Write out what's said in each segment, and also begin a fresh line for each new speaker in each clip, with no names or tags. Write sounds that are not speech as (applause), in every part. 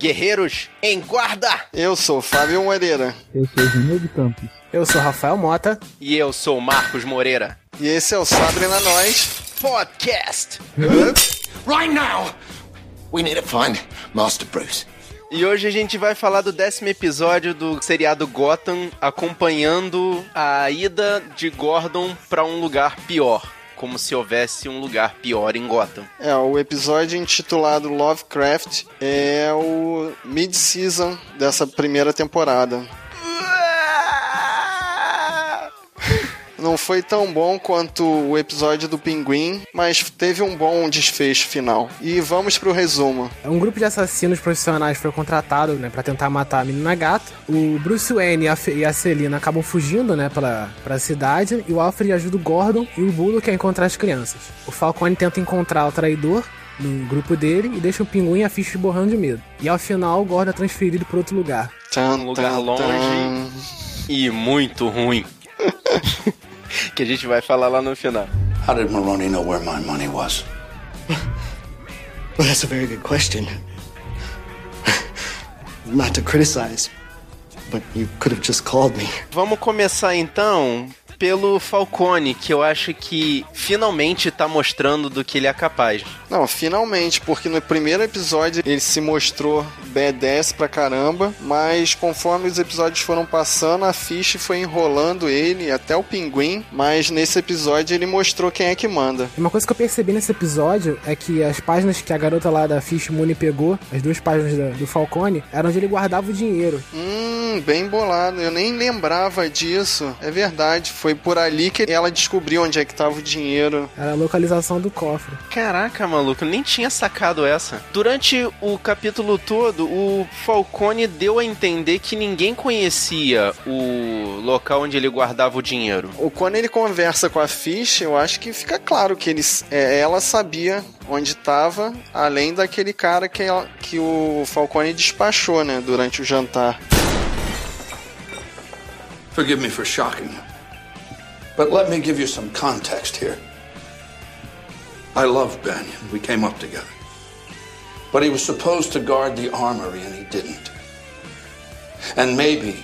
Guerreiros em Guarda!
Eu sou Fábio Moreira.
Eu sou Júnior de Campos.
Eu sou Rafael Mota.
E eu sou Marcos Moreira.
E esse é o Sabre na Nós
Podcast.
Right now, we need to find Master Bruce.
E hoje a gente vai falar do décimo episódio do seriado Gotham, acompanhando a ida de Gordon para um lugar pior. Como se houvesse um lugar pior em Gotham.
É, o episódio intitulado Lovecraft é o mid-season dessa primeira temporada. Não foi tão bom quanto o episódio do Pinguim, mas teve um bom desfecho final. E vamos pro resumo.
Um grupo de assassinos profissionais foi contratado, né, para tentar matar a menina gata. O Bruce Wayne e a, Fe e a Celina acabam fugindo, né, pra, pra cidade. E o Alfred ajuda o Gordon e o Bullock a encontrar as crianças. O Falcone tenta encontrar o traidor no grupo dele e deixa o pinguim e a ficha borrando de medo. E ao final, o Gordon é transferido para outro lugar.
Um lugar longe e muito ruim. (laughs) (laughs) que a gente vai falar lá no final.
How did Maroney know where my money was?
Well, that's a very good question. (laughs) Not to criticize, but you could have just called me.
Vamos começar então pelo Falcone, que eu acho que finalmente tá mostrando do que ele é capaz.
Não, finalmente, porque no primeiro episódio ele se mostrou badass pra caramba, mas conforme os episódios foram passando, a Fish foi enrolando ele, até o pinguim, mas nesse episódio ele mostrou quem é que manda.
Uma coisa que eu percebi nesse episódio é que as páginas que a garota lá da Fish Mooney pegou, as duas páginas da, do Falcone, eram onde ele guardava o dinheiro.
Hum, bem bolado. Eu nem lembrava disso. É verdade, foi por ali que ela descobriu onde é que tava o dinheiro.
Era a localização do cofre.
Caraca, maluco, eu nem tinha sacado essa. Durante o capítulo todo, o Falcone deu a entender que ninguém conhecia o local onde ele guardava o dinheiro.
Ou quando ele conversa com a Fish, eu acho que fica claro que eles, é, ela sabia onde estava, além daquele cara que, ela, que o Falcone despachou, né, durante o jantar.
Forgive me for shocking you, but let me give you some context here. I love Banyan. We came up together. But he was supposed to guard the armory and he didn't. And maybe,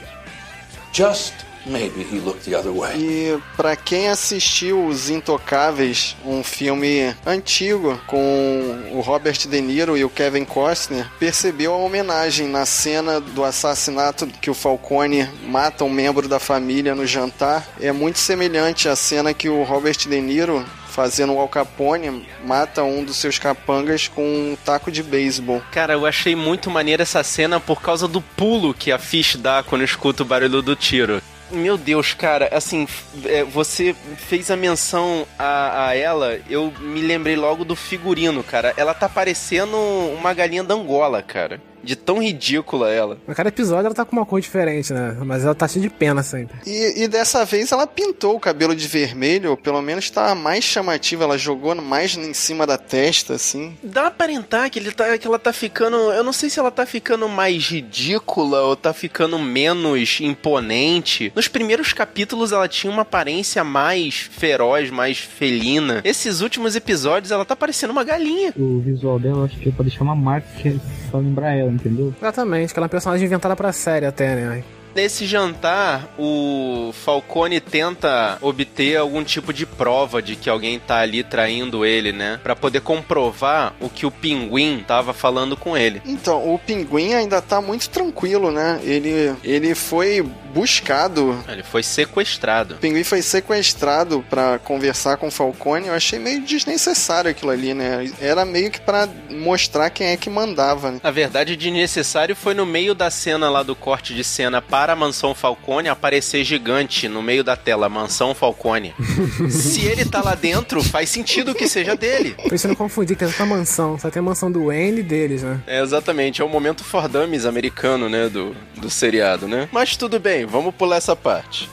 just maybe, he looked the other way.
E para quem assistiu Os Intocáveis, um filme antigo com o Robert De Niro e o Kevin Costner, percebeu a homenagem na cena do assassinato que o Falcone mata um membro da família no jantar. É muito semelhante à cena que o Robert De Niro fazendo o Al Capone, mata um dos seus capangas com um taco de beisebol.
Cara, eu achei muito maneira essa cena por causa do pulo que a Fish dá quando escuta o barulho do tiro. Meu Deus, cara, assim, é, você fez a menção a, a, ela, eu me lembrei logo do figurino, cara. Ela tá parecendo uma galinha da Angola, cara. De tão ridícula ela.
A cada episódio ela tá com uma cor diferente, né? Mas ela tá cheia de pena sempre.
E, e dessa vez ela pintou o cabelo de vermelho, ou pelo menos tá mais chamativa. Ela jogou mais em cima da testa, assim.
Dá pra aparentar que, ele tá, que ela tá ficando. Eu não sei se ela tá ficando mais ridícula ou tá ficando menos imponente. Nos primeiros capítulos ela tinha uma aparência mais feroz, mais felina. Esses últimos episódios ela tá parecendo uma galinha.
O visual dela, acho que é pra deixar uma marca que é só lembrar ela, entendeu?
Exatamente, que ela é uma personagem inventada pra série até, né?
Nesse jantar, o Falcone tenta obter algum tipo de prova de que alguém tá ali traindo ele, né? Para poder comprovar o que o pinguim tava falando com ele.
Então, o pinguim ainda tá muito tranquilo, né? Ele, ele foi buscado.
Ele foi sequestrado.
O pinguim foi sequestrado para conversar com o Falcone. Eu achei meio desnecessário aquilo ali, né? Era meio que para mostrar quem é que mandava. Né?
A verdade, desnecessário foi no meio da cena lá do corte de cena para a mansão Falcone aparecer gigante no meio da tela, mansão Falcone. (laughs) Se ele tá lá dentro, faz sentido que seja dele.
Por isso não confundir, que é outra mansão. Só tem a mansão do Wayne deles, né?
É, exatamente. É o momento for dummies americano, né? Do, do seriado, né? Mas tudo bem, vamos pular essa parte.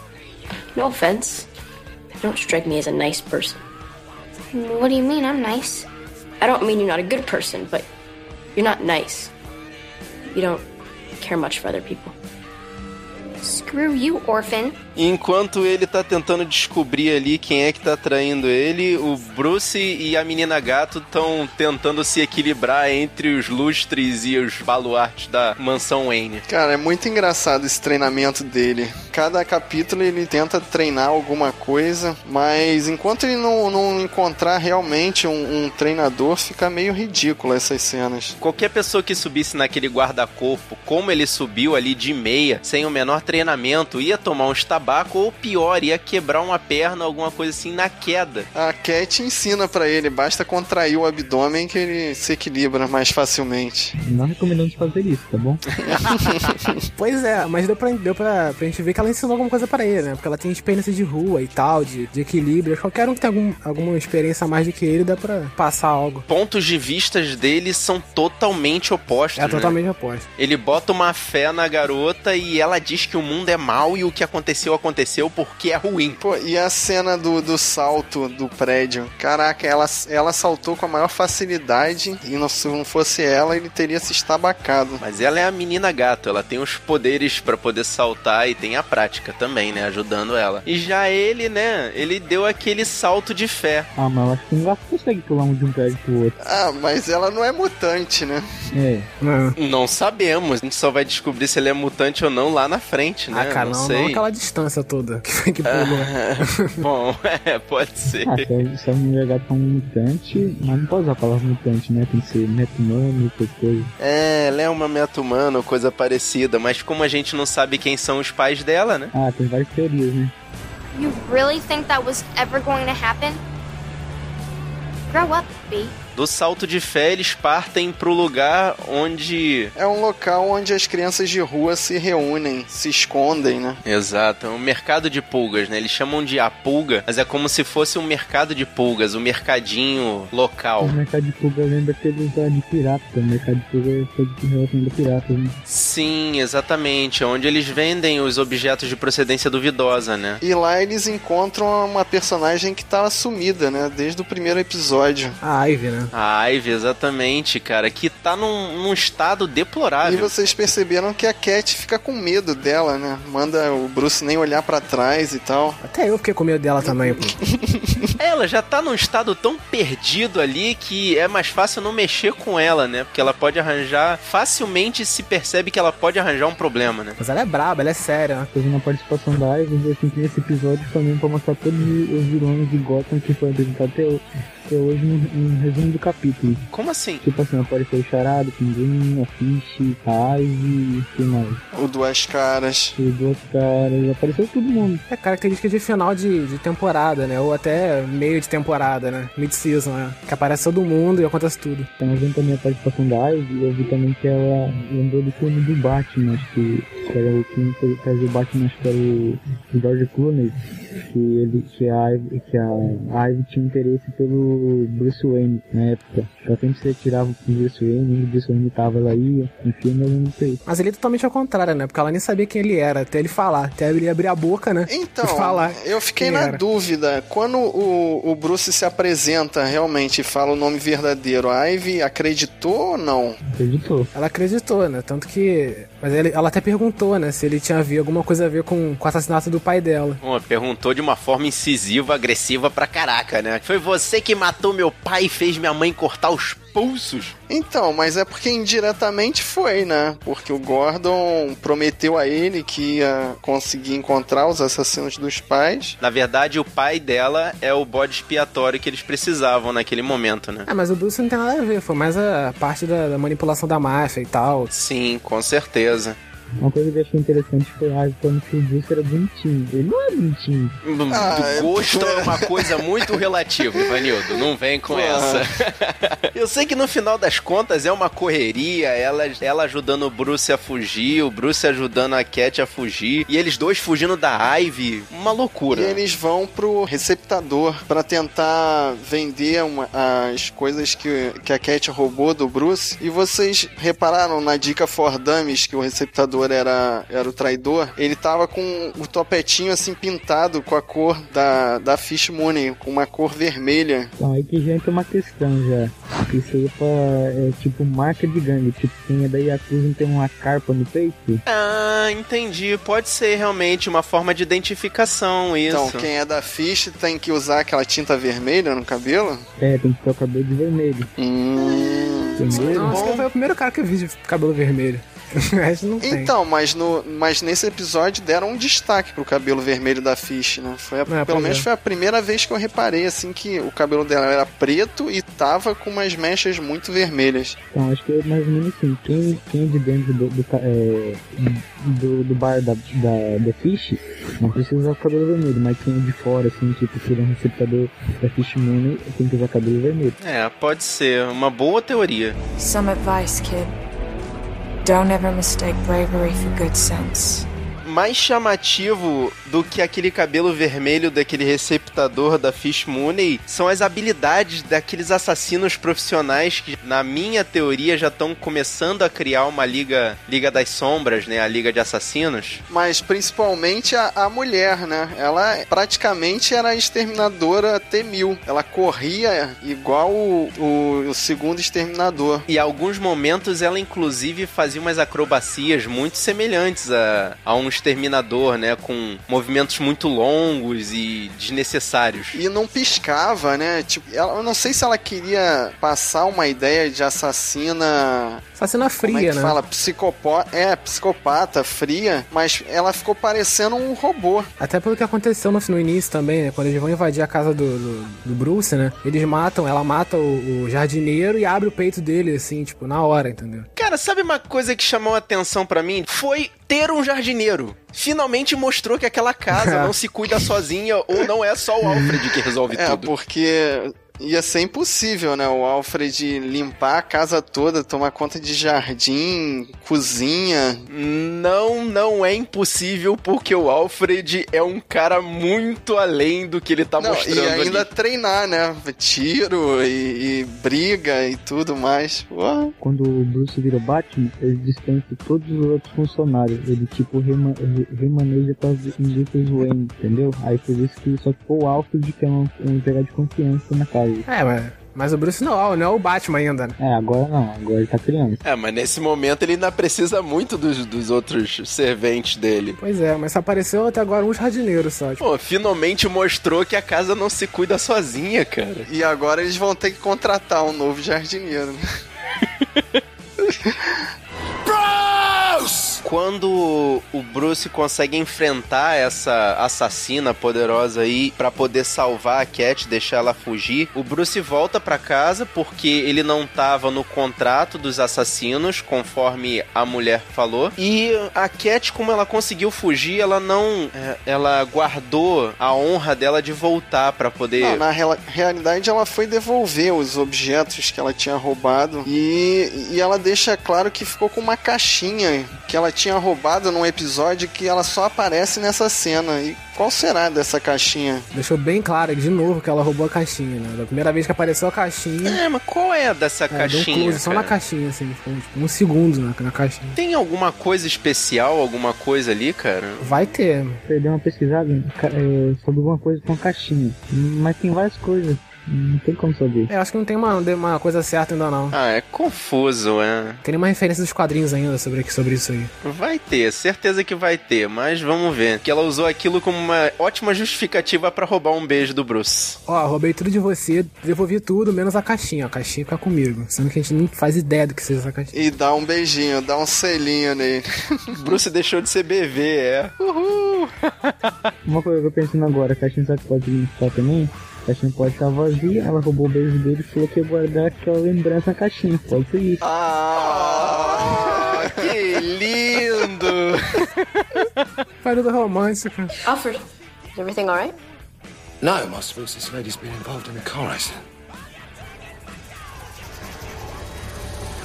No offense. You don't strike me as a nice person. What do you mean I'm nice? I don't mean you're not a good person, but you're not nice. You don't care much for other people. Screw you, orphan.
Enquanto ele tá tentando descobrir ali quem é que tá traindo ele, o Bruce e a menina gato estão tentando se equilibrar entre os lustres e os baluartes da mansão Wayne.
Cara, é muito engraçado esse treinamento dele. Cada capítulo ele tenta treinar alguma coisa, mas enquanto ele não, não encontrar realmente um, um treinador, fica meio ridículo essas cenas.
Qualquer pessoa que subisse naquele guarda-corpo, como ele subiu ali de meia, sem o menor treinamento, ia tomar uns tabaco ou pior, ia quebrar uma perna, alguma coisa assim na queda.
A Cat ensina pra ele, basta contrair o abdômen que ele se equilibra mais facilmente.
Não recomendamos fazer isso, tá bom? (laughs)
Pois é, mas deu pra, deu pra, pra gente ver que ela ensinou alguma coisa pra ele, né? Porque ela tem experiência de rua e tal, de, de equilíbrio. Qualquer um que tem algum, alguma experiência a mais do que ele, dá pra passar algo.
Pontos de vistas dele são totalmente opostos.
É
né?
totalmente oposto.
Ele bota uma fé na garota e ela diz que o mundo é mau e o que aconteceu, aconteceu porque é ruim.
Pô, e a cena do, do salto do prédio? Caraca, ela, ela saltou com a maior facilidade e não, se não fosse ela, ele teria se estabacado.
Mas ela é a menina gato, ela tem os poderes pra poder saltar e tem a prática também, né? Ajudando ela. E já ele, né? Ele deu aquele salto de fé.
Ah, mas eu acho que um gato consegue pular um de um prédio pro outro.
Ah, mas ela não é mutante, né?
É.
Não.
Não sabemos. A gente só vai descobrir se ele é mutante ou não lá na frente, né?
Ah, cara, não,
sei.
não aquela distância toda (laughs) que, que pulou. (laughs)
Bom, (laughs) é, pode ser.
Ah, se a- mulher gato é um mutante, mas não pode usar a palavra mutante, né? Tem que ser meta-humano, qualquer coisa.
É, ela é uma meta-humana ou coisa parecida, mas como a gente não sabe quem são os pais dela, né?
Ah, tem várias teorias, né?
You really think that was ever going to happen? Grow up, B.
Do salto de fé, eles partem pro lugar onde.
É um local onde as crianças de rua se reúnem, se escondem, né?
Exato, é um mercado de pulgas, né? Eles chamam de a pulga, mas é como se fosse um mercado de pulgas, um mercadinho local.
O mercado de pulga lembra aqueles da de pirata. O mercado de pulga é de relação a piratas, né?
Sim, exatamente, onde eles vendem os objetos de procedência duvidosa, né?
E lá eles encontram uma personagem que tava sumida, né? Desde o primeiro episódio.
A Ivy, né?
A Ivy, exatamente, cara, que tá num, num estado
E
deplorável.
vocês perceberam que a Cat fica com medo dela, né? Manda o Bruce nem olhar pra trás e tal.
Até eu fiquei com medo dela também, pô. (laughs)
Ela já tá num estado tão perdido ali que é mais fácil não mexer com ela, né? Porque ela pode arranjar. Facilmente se percebe que ela pode arranjar um problema, né?
Mas ela é braba, ela é séria, né?
Fazendo a participação da Ivy, assim, nesse episódio também pra mostrar todos os vilões de Gotham que foi apresentado até, ho- até hoje no, no resumo do capítulo.
Como assim?
Tipo assim, apareceu o Charado, o Pinguim, a Fish, a Ivy, quem mais?
O Duas Caras.
Os dois caras, apareceu todo mundo.
É característica de final de, de temporada, né? Ou até meio de temporada, né? Mid-season, né? Que aparece todo mundo e acontece tudo.
Então, vendo também a participação da Ivy, eu vi também que ela lembrou do filme do Batman, acho que, que era o filme que fazia o Batman, acho que era o, o George Clooney, que ele, que a Ivy, que a Ivy tinha interesse pelo Bruce Wayne na época. Ela sempre se retirava pro Bruce Wayne, o Bruce Wayne tava, ela ia, filme eu disso aí.
Mas ele é totalmente ao contrário, né? Porque ela nem sabia quem ele era, até ele falar, até ele abrir a boca, né?
Então,
falar.
eu fiquei na
era.
dúvida. Quando o, o Bruce se apresenta realmente e fala o nome verdadeiro, a Ivy acreditou ou não?
Acreditou.
Ela acreditou, né? Tanto que. Mas ele- ela até perguntou, né? Se ele tinha a ver alguma coisa a ver com, com o assassinato do pai dela.
Pô, perguntou de uma forma incisiva, agressiva pra caraca, né? Foi você que matou meu pai e fez minha mãe cortar os pulsos?
Então, mas é porque indiretamente foi, né? Porque o Gordon prometeu a ele que ia conseguir encontrar os assassinos dos pais.
Na verdade, o pai dela é o bode expiatório que eles precisavam naquele momento, né?
Ah, mas o Bruce não tem nada a ver, foi mais a parte da, da manipulação da máfia e tal.
Sim, com certeza.
Uma coisa que eu achei interessante foi a que o Bruce era bonitinho. Ele não é bonitinho.
Ah, é-
Gosto é uma coisa muito relativa, Ivanildo. Não vem com essa. Eu sei que no final das contas é uma correria, ela, ela ajudando o Bruce a fugir, o Bruce ajudando a Cat a fugir, e eles dois fugindo da Ivy. Uma loucura.
E eles vão pro receptador pra tentar vender uma- as coisas que, que a Cat roubou do Bruce. E vocês repararam na dica for dummies que o receptador exterminador era, era o traidor, ele tava com o topetinho assim pintado com a cor da, da Fish Mooney, com uma cor vermelha.
Então aí que já entra uma questão já. Isso aí é, pra, é tipo marca de gangue. Tipo, quem é da Yakuza não tem uma carpa no peito?
Ah, entendi. Pode ser realmente uma forma de identificação isso.
Então, quem é da Fish tem que usar aquela tinta vermelha no cabelo?
É, tem que ter o cabelo de vermelho.
Hum.
Nossa, que foi o primeiro cara que eu vi de cabelo vermelho. (laughs)
Então, mas, no, mas nesse episódio deram um destaque pro cabelo vermelho da Fish, né? Foi a-
É,
pelo menos
é.
foi a primeira vez que eu reparei, assim, que o cabelo dela era preto e tava com umas mechas muito vermelhas.
Então acho que é mais ou menos assim. Quem, quem é de dentro do, do, é, do, do bar da, da, da Fish não precisa usar o cabelo vermelho, mas quem é de fora, assim, tipo, é um receptador da Fish Money, tem que usar cabelo vermelho.
É, pode ser. Uma boa teoria.
Some advice, kid. Don't ever mistake bravery for good sense.
Mais chamativo do que aquele cabelo vermelho daquele receptador da Fish Mooney são as habilidades daqueles assassinos profissionais que, na minha teoria, já estão começando a criar uma liga, liga das sombras, né? A liga de assassinos.
Mas principalmente a, a mulher, né? Ela praticamente era a exterminadora T-1000. Ela corria igual o, o, o segundo exterminador.
E em alguns momentos ela inclusive fazia umas acrobacias muito semelhantes a, a um exterminador, né? Com movimentos muito longos e desnecessários.
E não piscava, né? Tipo, ela, eu não sei se ela queria passar uma ideia de assassina.
Assassina
Como é
fria,
que
né?
fala? Psicopó... É, psicopata, fria, mas ela ficou parecendo um robô.
Até pelo que aconteceu no, no início também, né? Quando eles vão invadir a casa do, do, do Bruce, né? Eles matam, ela mata o, o jardineiro e abre o peito dele, assim, tipo, na hora, entendeu?
Cara, sabe uma coisa que chamou a atenção pra mim? Foi ter um jardineiro. Finalmente mostrou que aquela casa (laughs) não se cuida sozinha ou não é só o Alfred que resolve
É,
tudo.
porque ia ser impossível, né? O Alfred limpar a casa toda, tomar conta de jardim, cozinha.
Não, não é impossível porque o Alfred é um cara muito além do que ele tá
Não,
mostrando
e ainda
ali.
treinar, né? Tiro e, e briga e tudo mais. Ué.
Quando o Bruce vira Batman, ele dispensa todos os outros funcionários. Ele, tipo, rema, re- remaneja para as indústrias Wayne, entendeu? Aí por isso que só ficou o Alfred, que é um, um empregado de confiança na casa.
É, mas, mas o Bruce não, não é o Batman ainda, né?
É, agora não, agora ele tá criando.
É, mas nesse momento ele ainda precisa muito dos, dos outros serventes dele.
Pois é, mas apareceu até agora um jardineiro só. Tipo,
Pô, finalmente mostrou que a casa não se cuida sozinha, cara.
E agora eles vão ter que contratar um novo jardineiro. né? (laughs)
Quando o Bruce consegue enfrentar essa assassina poderosa aí pra poder salvar a Cat, deixar ela fugir, o Bruce volta pra casa porque ele não tava no contrato dos assassinos, conforme a mulher falou. E a Cat, como ela conseguiu fugir, ela não, é, ela guardou a honra dela de voltar pra poder
Não, na realidade ela foi devolver os objetos que ela tinha roubado e, e ela deixa claro que ficou com uma caixinha que ela tinha roubado num episódio que ela só aparece nessa cena. E qual será dessa caixinha?
deixou bem claro de novo que ela roubou a caixinha, né? Da primeira vez que apareceu a caixinha,
É, mas qual é dessa
é, deu um
caixinha?
close só na caixinha, assim, ficou tipo, um segundo na, na caixinha.
Tem alguma coisa especial, alguma coisa ali, cara?
Vai ter,
Você deu uma pesquisada é, sobre alguma coisa com caixinha. Mas tem várias coisas. Não tem como saber.
É, acho que não tem uma, uma coisa certa ainda não.
Ah, é confuso, é.
Tem nenhuma referência dos quadrinhos ainda sobre, sobre isso aí.
Vai ter, certeza que vai ter, mas vamos ver. Que ela usou aquilo como uma ótima justificativa pra roubar um beijo do Bruce.
Ó, roubei tudo de você, devolvi tudo, menos a caixinha. A caixinha fica comigo. Sendo que a gente nem faz ideia do que seja essa caixinha.
E dá um beijinho, dá um selinho nele. (laughs)
Bruce deixou de ser bebê, é.
Uma coisa que eu pensando agora, a caixinha sabe que pode limpar também? A caixinha pode estar vazia, ela roubou o beijo dele e falou que ia guardar aquela lembrança na caixinha. Pode ser isso.
Ah, que lindo!
Parada romântica.
Alfred, is everything all right?
No, I suppose this lady's been involved in a car accident.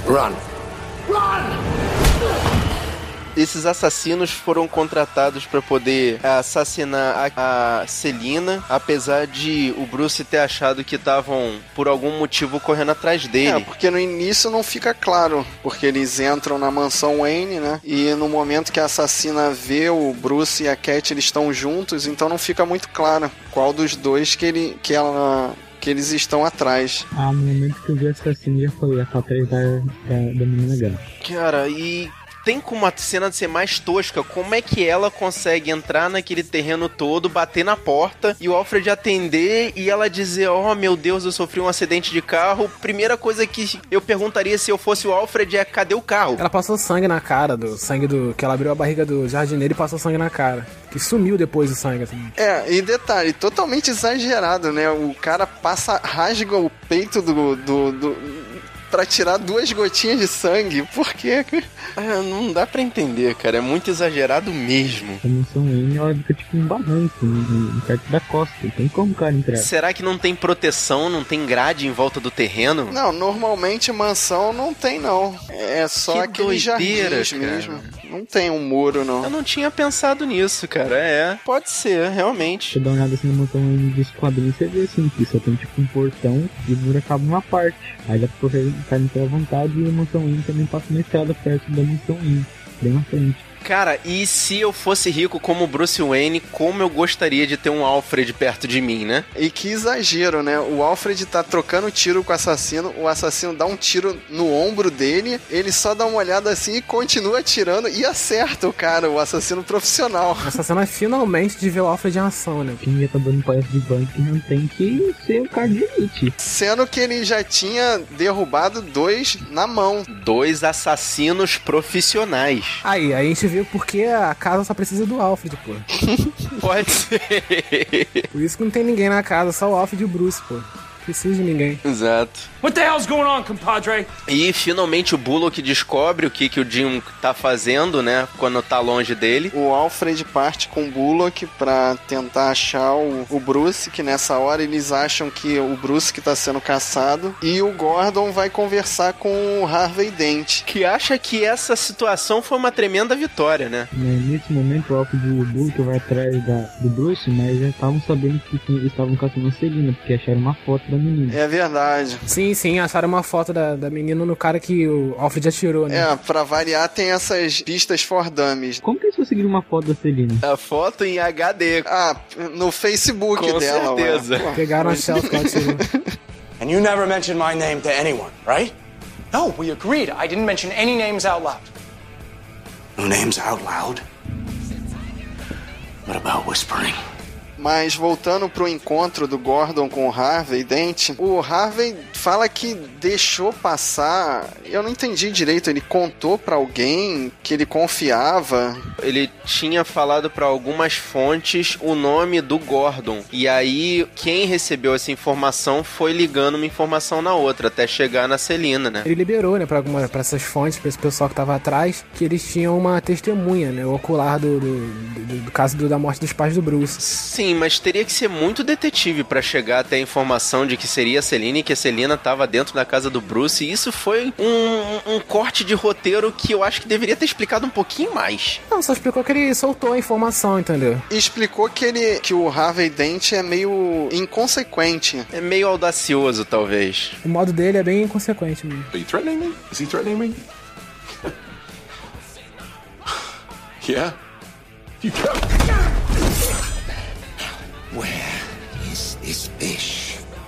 Run.
Esses assassinos foram contratados para poder assassinar a, a Celina, apesar de o Bruce ter achado que estavam por algum motivo correndo atrás dele.
É, porque no início não fica claro, porque eles entram na mansão Wayne, né? E no momento que a assassina vê o Bruce e a Cat, eles estão juntos, então não fica muito claro qual dos dois que ele que ela que eles estão atrás.
Ah, no momento que eu vi a assassina, já falei, ela tá atrás da, da, da menina gata.
Cara, e tem como a cena de ser mais tosca, como é que ela consegue entrar naquele terreno todo, bater na porta e o Alfred atender e ela dizer: Oh meu Deus, eu sofri um acidente de carro. Primeira coisa que eu perguntaria se eu fosse o Alfred é: cadê o carro?
Ela passou sangue na cara, do sangue do. que ela abriu a barriga do jardineiro e passou sangue na cara. Que sumiu depois o sangue, assim.
É, e detalhe, totalmente exagerado, né? O cara passa, rasga o peito do, do, do para tirar duas gotinhas de sangue. Por quê?
Ah, não dá para entender, cara. É muito exagerado mesmo.
A mansão N, ela fica tipo um barranco, perto da costa. Tem como o cara entrar.
Será que não tem proteção, não tem grade em volta do terreno?
Não, normalmente mansão não tem, não. É só
Que
aqueles
doideira,
jardins
cara.
mesmo. Não tem um muro, não.
Eu não tinha pensado nisso, cara. É, pode ser, realmente.
Você dá uma olhada assim na mansão N dos quadrinhos, você vê assim, que só tem tipo um portão e o muro acaba uma parte. Aí dá pra correr cair pela vontade e a mansão N também passa uma estrada perto da mansão N, bem na frente.
Cara, e se eu fosse rico como Bruce Wayne, como eu gostaria de ter um Alfred perto de mim, né?
E que exagero, né? O Alfred tá trocando tiro com o assassino, o assassino dá um tiro no ombro dele, ele só dá uma olhada assim e continua atirando e acerta o cara, o assassino profissional.
Essa cena é finalmente de ver o Alfred em ação, né?
Quem já tá dando palestra de banco que não tem que ser o cara de elite.
Sendo que ele já tinha derrubado dois na mão.
Dois assassinos profissionais.
Aí, aí a gente viu porque a casa só precisa do Alfred, pô. (laughs)
Pode ser.
Por isso que não tem ninguém na casa, só o Alfred e o Bruce, pô. Precisa de ninguém.
Exato.
What the hell's going on, compadre?
E finalmente o Bullock descobre o que, que o Jim tá fazendo, né? Quando tá longe dele.
O Alfred parte com o Bullock pra tentar achar o, o Bruce, que nessa hora eles acham que o Bruce que tá sendo caçado. E o Gordon vai conversar com o Harvey Dent.
Que acha que essa situação foi uma tremenda vitória, né?
Né, Nesse momento, o Alfred e o Bullock vai atrás da, do Bruce, mas já estavam sabendo que eles estavam caçando a Celina, porque acharam uma foto da menina.
É verdade.
Sim, sim, acharam uma foto da, da menina no cara que o Alfred atirou, né?
É, pra variar, tem essas pistas for dummies.
Como que eles conseguiram uma foto da Celina?
A foto em HD.
Ah, no Facebook
Com
dela. ué.
certeza.
Pô.
Pegaram a selfie. (laughs)
And you never mentioned my name to anyone, right?
No, we agreed. I didn't mention any names out loud.
No names out loud? What about whispering?
Mas voltando pro encontro do Gordon com o Harvey Dent, o Harvey fala que deixou passar. Eu não entendi direito. Ele contou pra alguém que ele confiava.
Ele tinha falado pra algumas fontes o nome do Gordon. E aí, quem recebeu essa informação foi ligando uma informação na outra, até chegar na Celina, né?
Ele liberou, né, pra, alguma, pra essas fontes, pra esse pessoal que tava atrás, que eles tinham uma testemunha, né, o ocular do, do, do- do caso do- da morte dos pais do Bruce.
Sim, mas teria que ser muito detetive pra chegar até a informação de que seria a Celina e que a Celina tava dentro da casa do Bruce. E isso foi um, um corte de roteiro que eu acho que deveria ter explicado um pouquinho mais.
Não, só explicou que ele soltou a informação, entendeu?
E explicou que ele que o Harvey Dent é meio inconsequente.
É meio audacioso, talvez.
O modo dele é bem inconsequente mesmo.
Are you threatening me? Is he threatening me? yeah? You
Where is this fish?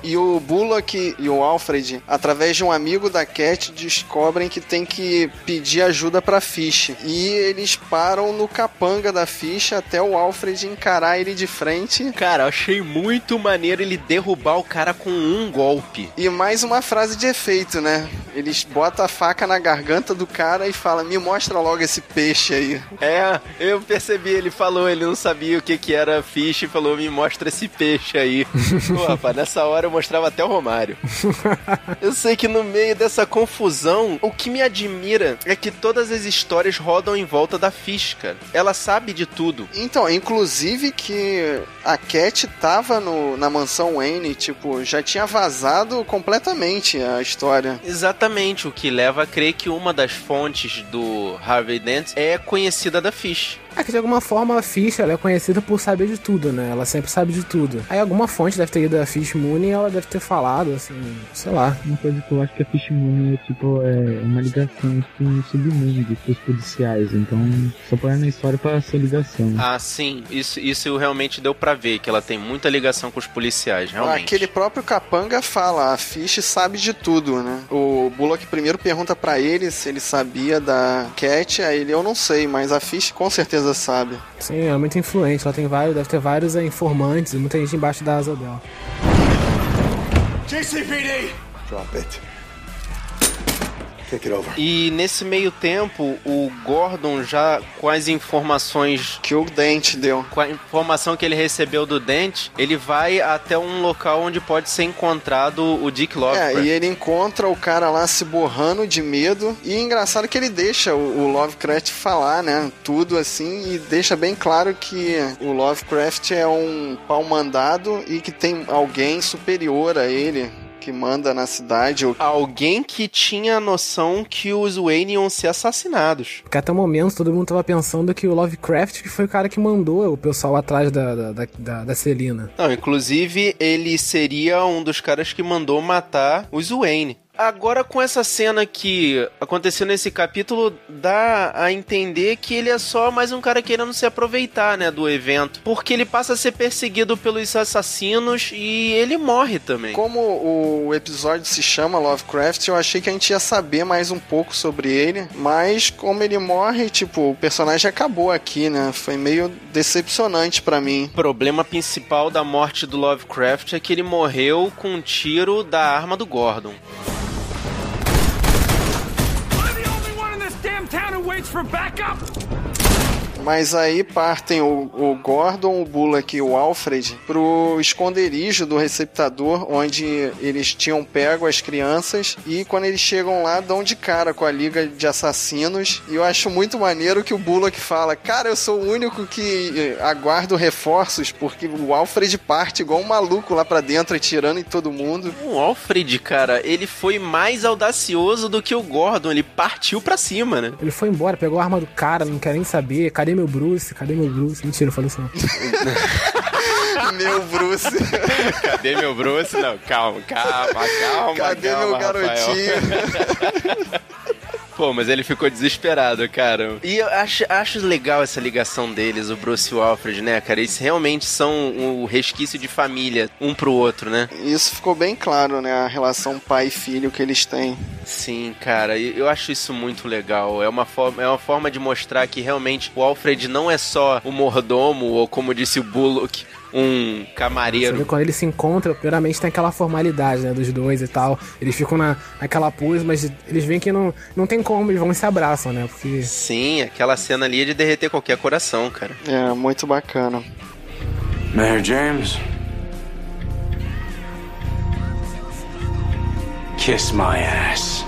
E o Bullock e o Alfred, através de um amigo da Cat, descobrem que tem que pedir ajuda pra Fish. E eles param no capanga da Fish até o Alfred encarar ele de frente.
Cara, eu achei muito maneiro ele derrubar o cara com um golpe.
E mais uma frase de efeito, né? Eles botam a faca na garganta do cara e falam: Me mostra logo esse peixe aí.
É, eu percebi, ele falou, ele não sabia o que que era fish e falou, me mostra esse peixe aí. (laughs) Pô, rapaz, nessa hora eu mostrava até o Romário. (laughs) Eu sei que no meio dessa confusão, o que me admira é que todas as histórias rodam em volta da Fish, cara. Ela sabe de tudo.
Então, inclusive que a Cat tava no, na mansão Wayne, tipo, já tinha vazado completamente a história.
Exatamente, o que leva a crer que uma das fontes do Harvey Dent é conhecida da Fish.
É que de alguma forma a Fish ela é conhecida por saber de tudo, né? Ela sempre sabe de tudo. Aí alguma fonte deve ter ido a Fish Moon e ela deve ter falado, assim, sei lá.
Uma coisa que eu acho que a Fish Moon é tipo é uma ligação com o submundo, com os policiais. Então só põe na história pra ser ligação.
Ah, sim. Isso, isso realmente deu pra ver, que ela tem muita ligação com os policiais, realmente.
Aquele próprio Capanga fala, a Fish sabe de tudo, né? O Bullock primeiro pergunta para ele se ele sabia da Cat, aí ele, eu não sei, mas a Fish com certeza sabe.
Sim, é muito influente. Ela tem vários, deve ter vários é, informantes e muita gente embaixo da asa dela.
GCPD! Drop it. Take it over.
E nesse meio tempo, o Gordon já com as informações
que o Dente deu,
com a informação que ele recebeu do Dente, ele vai até um local onde pode ser encontrado o Dick Lovecraft.
É, e ele encontra o cara lá se borrando de medo. E é engraçado que ele deixa o, o Lovecraft falar, né? Tudo assim, e deixa bem claro que o Lovecraft é um pau mandado e que tem alguém superior a ele que manda na cidade.
Alguém que tinha a noção que os Wayne iam ser assassinados.
Porque até o momento todo mundo tava pensando que o Lovecraft que foi o cara que mandou o pessoal atrás da, da, da, da Celina.
Não, inclusive ele seria um dos caras que mandou matar os Wayne. Agora, com essa cena que aconteceu nesse capítulo, dá a entender que ele é só mais um cara querendo se aproveitar, né, do evento. Porque ele passa a ser perseguido pelos assassinos e ele morre também.
Como o episódio se chama Lovecraft, eu achei que a gente ia saber mais um pouco sobre ele. Mas, como ele morre, tipo, o personagem acabou aqui, né? Foi meio decepcionante para mim.
O problema principal da morte do Lovecraft é que ele morreu com um tiro da arma do Gordon.
For backup! Mas aí partem o, o, Gordon, o Bullock e o Alfred pro esconderijo do receptador, onde eles tinham pego as crianças. E quando eles chegam lá, dão de cara com a liga de assassinos. E eu acho muito maneiro que o Bullock fala: Cara, eu sou o único que eh, aguardo reforços, porque o Alfred parte igual um maluco lá pra dentro, atirando em todo mundo.
O Alfred, cara, ele foi mais audacioso do que o Gordon. Ele partiu pra cima, né?
Ele foi embora, pegou a arma do cara, não quer nem saber. Cadê meu Bruce? Cadê meu Bruce? Mentira, eu falei isso não. (laughs)
meu Bruce.
Cadê meu Bruce? Não, calma, calma, calma.
Cadê
calma,
meu garotinho? (laughs)
Pô, mas ele ficou desesperado, cara. E eu acho, acho legal essa ligação deles, o Bruce e o Alfred, né, cara? Eles realmente são o resquício de família, um pro outro, né?
Isso ficou bem claro, né? A relação pai e filho que eles têm.
Sim, cara, eu acho isso muito legal. É uma, forma, é uma forma de mostrar que realmente o Alfred não é só o mordomo, ou como disse o Bullock, um camareiro.
Você vê, quando eles se encontram, primeiramente tem aquela formalidade, né, dos dois e tal. Eles ficam na, naquela pose, mas eles veem que não, não tem como, eles vão e se abraçam, né? Porque...
Sim, aquela cena ali é de derreter qualquer coração, cara.
É, muito bacana.
Mayor James. Kiss my ass.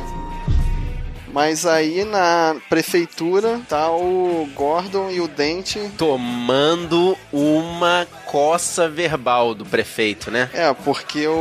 Mas aí na prefeitura tá o Gordon e o Dente
tomando uma coça verbal do prefeito, né?
É, porque o,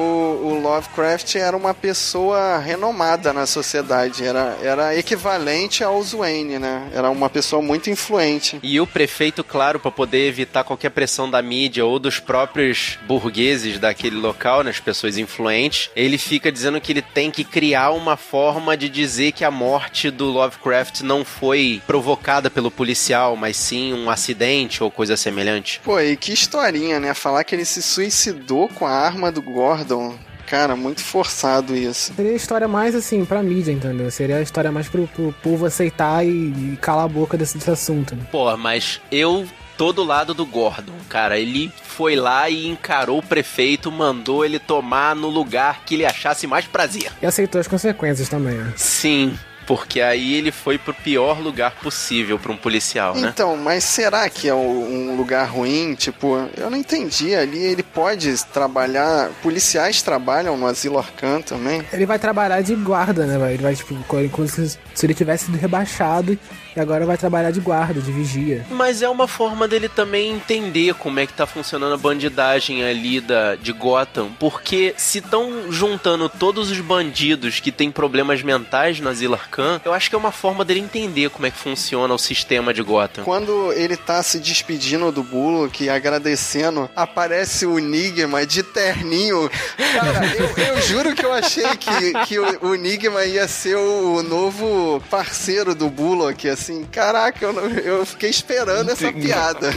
o, Lovecraft era uma pessoa renomada na sociedade, era, era equivalente aos Wayne, né? Era uma pessoa muito influente.
E o prefeito, claro, para poder evitar qualquer pressão da mídia ou dos próprios burgueses daquele local, né, as pessoas influentes, ele fica dizendo que ele tem que criar uma forma de dizer que a morte do Lovecraft não foi provocada pelo policial, mas sim um acidente ou coisa semelhante.
Pô, e que historinha né? Falar que ele se suicidou com a arma do Gordon. Cara, muito forçado isso.
Seria a história mais assim, pra mídia, entendeu? Seria a história mais pro, pro povo aceitar e, e, calar a boca desse, desse assunto. Né?
Pô, mas eu tô do lado do Gordon, cara. Ele foi lá e encarou o prefeito, mandou ele tomar no lugar que ele achasse mais prazer.
E aceitou as consequências também, né?
Sim. Porque aí ele foi pro pior lugar possível pra um policial, né?
Então, mas será que é um lugar ruim? Tipo, eu não entendi. Ali ele pode trabalhar. Policiais trabalham no Asilo Arcan também.
Ele vai trabalhar de guarda, né? Ele vai, tipo, como se, se ele tivesse sido rebaixado e agora vai trabalhar de guarda, de vigia.
Mas é uma forma dele também entender como é que tá funcionando a bandidagem ali da, de Gotham. Porque se estão juntando todos os bandidos que têm problemas mentais no Asilo Arcan, eu acho que é uma forma dele entender como é que funciona o sistema de Gotham.
Quando ele tá se despedindo do Bullock e agradecendo, aparece o Enigma de terninho. Cara, eu, eu juro que eu achei que, que o, o Enigma ia ser o novo parceiro do Bullock, assim. Caraca, eu, não, eu fiquei esperando essa piada.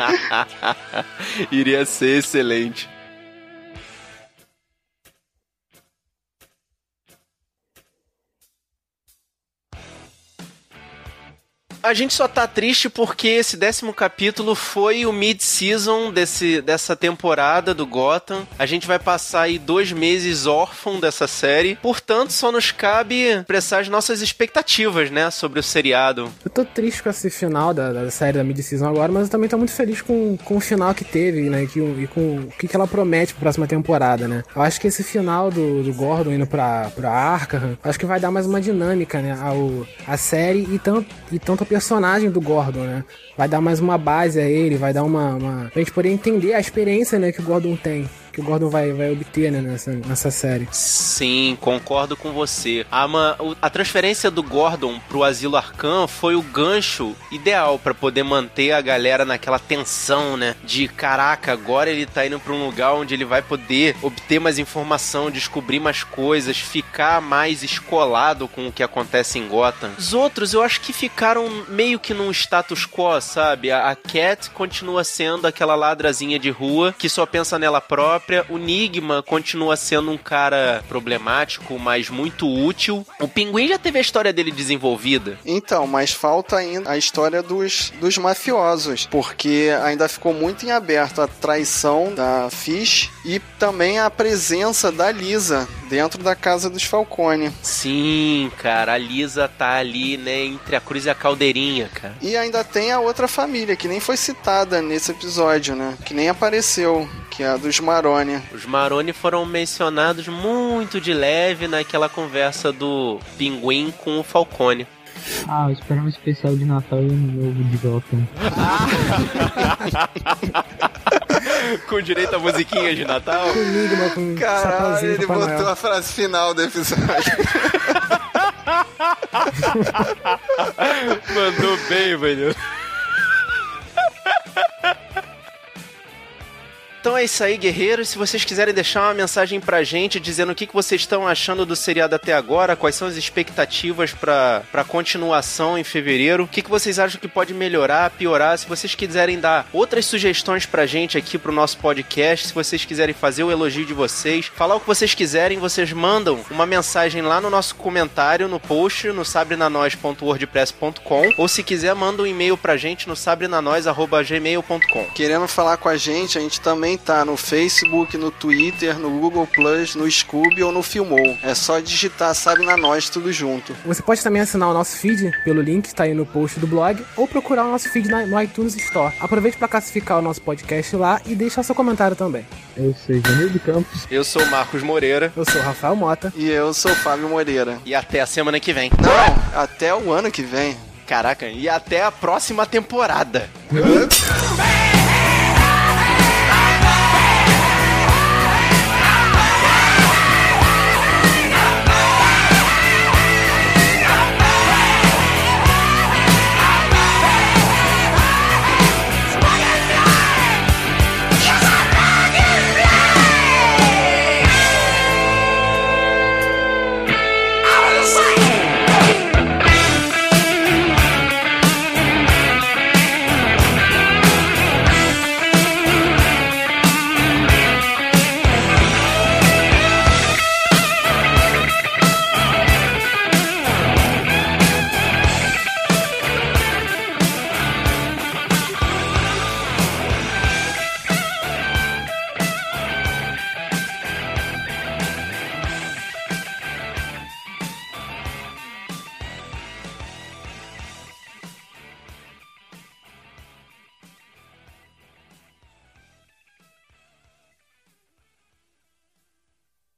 (laughs)
Iria ser excelente. A gente só tá triste porque esse décimo capítulo foi o mid-season desse, dessa temporada do Gotham. A gente vai passar aí dois meses órfão dessa série. Portanto, só nos cabe expressar as nossas expectativas, né, sobre o seriado.
Eu tô triste com esse final da, da série da mid-season agora, mas eu também tô muito feliz com, com o final que teve, né, que, e com o que, que ela promete pra próxima temporada, né. Eu acho que esse final do, do Gordon indo pra, pra Arkham, acho que vai dar mais uma dinâmica, né, ao, a série e tanto, e tanto personagem do Gordon, né? Vai dar mais uma base a ele, vai dar uma, uma... Pra gente poder entender a experiência, né, que o Gordon tem que o Gordon vai, vai obter né, nessa, nessa série.
Sim, concordo com você. A, uma, a transferência do Gordon pro Asilo Arcan foi o gancho ideal para poder manter a galera naquela tensão, né? De caraca, agora ele tá indo pra um lugar onde ele vai poder obter mais informação, descobrir mais coisas, ficar mais escolado com o que acontece em Gotham. Os outros eu acho que ficaram meio que num status quo, sabe? A, a Cat continua sendo aquela ladrazinha de rua que só pensa nela própria própria. O Nigma continua sendo um cara problemático, mas muito útil. O Pinguim já teve a história dele desenvolvida.
Então, mas falta ainda a história dos, dos mafiosos, porque ainda ficou muito em aberto a traição da Fish e também a presença da Lisa dentro da casa dos Falcone.
Sim, cara, a Lisa tá ali, né, entre a cruz e a caldeirinha, cara.
E ainda tem a outra família que nem foi citada nesse episódio, né? Que nem apareceu, que é a dos Maroni.
Os Maroni foram mencionados muito de leve naquela conversa do Pinguim com o Falcone.
Ah, eu espero um especial de Natal e Ano Novo de Gotham. (laughs)
com direito a musiquinha de Natal?
Comigo, mas com
Caralho, ele botou Noel. a frase final do episódio. (laughs)
Mandou bem, velho. (laughs) Então é isso aí, guerreiros. Se vocês quiserem deixar uma mensagem pra gente dizendo o que, que vocês estão achando do seriado até agora, quais são as expectativas pra, pra continuação em fevereiro, o que, que vocês acham que pode melhorar, piorar. Se vocês quiserem dar outras sugestões pra gente aqui pro nosso podcast, se vocês quiserem fazer o elogio de vocês, falar o que vocês quiserem, vocês mandam uma mensagem lá no nosso comentário, no post, no sabrenanois.wordpress.com ou se quiser, manda um e-mail pra gente no sabrenanois.gmail.com.
Querendo falar com a gente, a gente também também tá no Facebook, no Twitter, no Google Plus, no Scooby ou no Filmou. É só digitar Sabe na Nós tudo junto.
Você pode também assinar o nosso feed pelo link que está aí no post do blog ou procurar o nosso feed no iTunes Store. Aproveite para classificar o nosso podcast lá e deixar seu comentário também.
Eu sou Janildo Campos.
Eu sou Marcos Moreira.
Eu sou Rafael Mota.
E eu sou Fábio Moreira.
E até a semana que vem.
Não, até o ano que vem.
Caraca, e até a próxima temporada.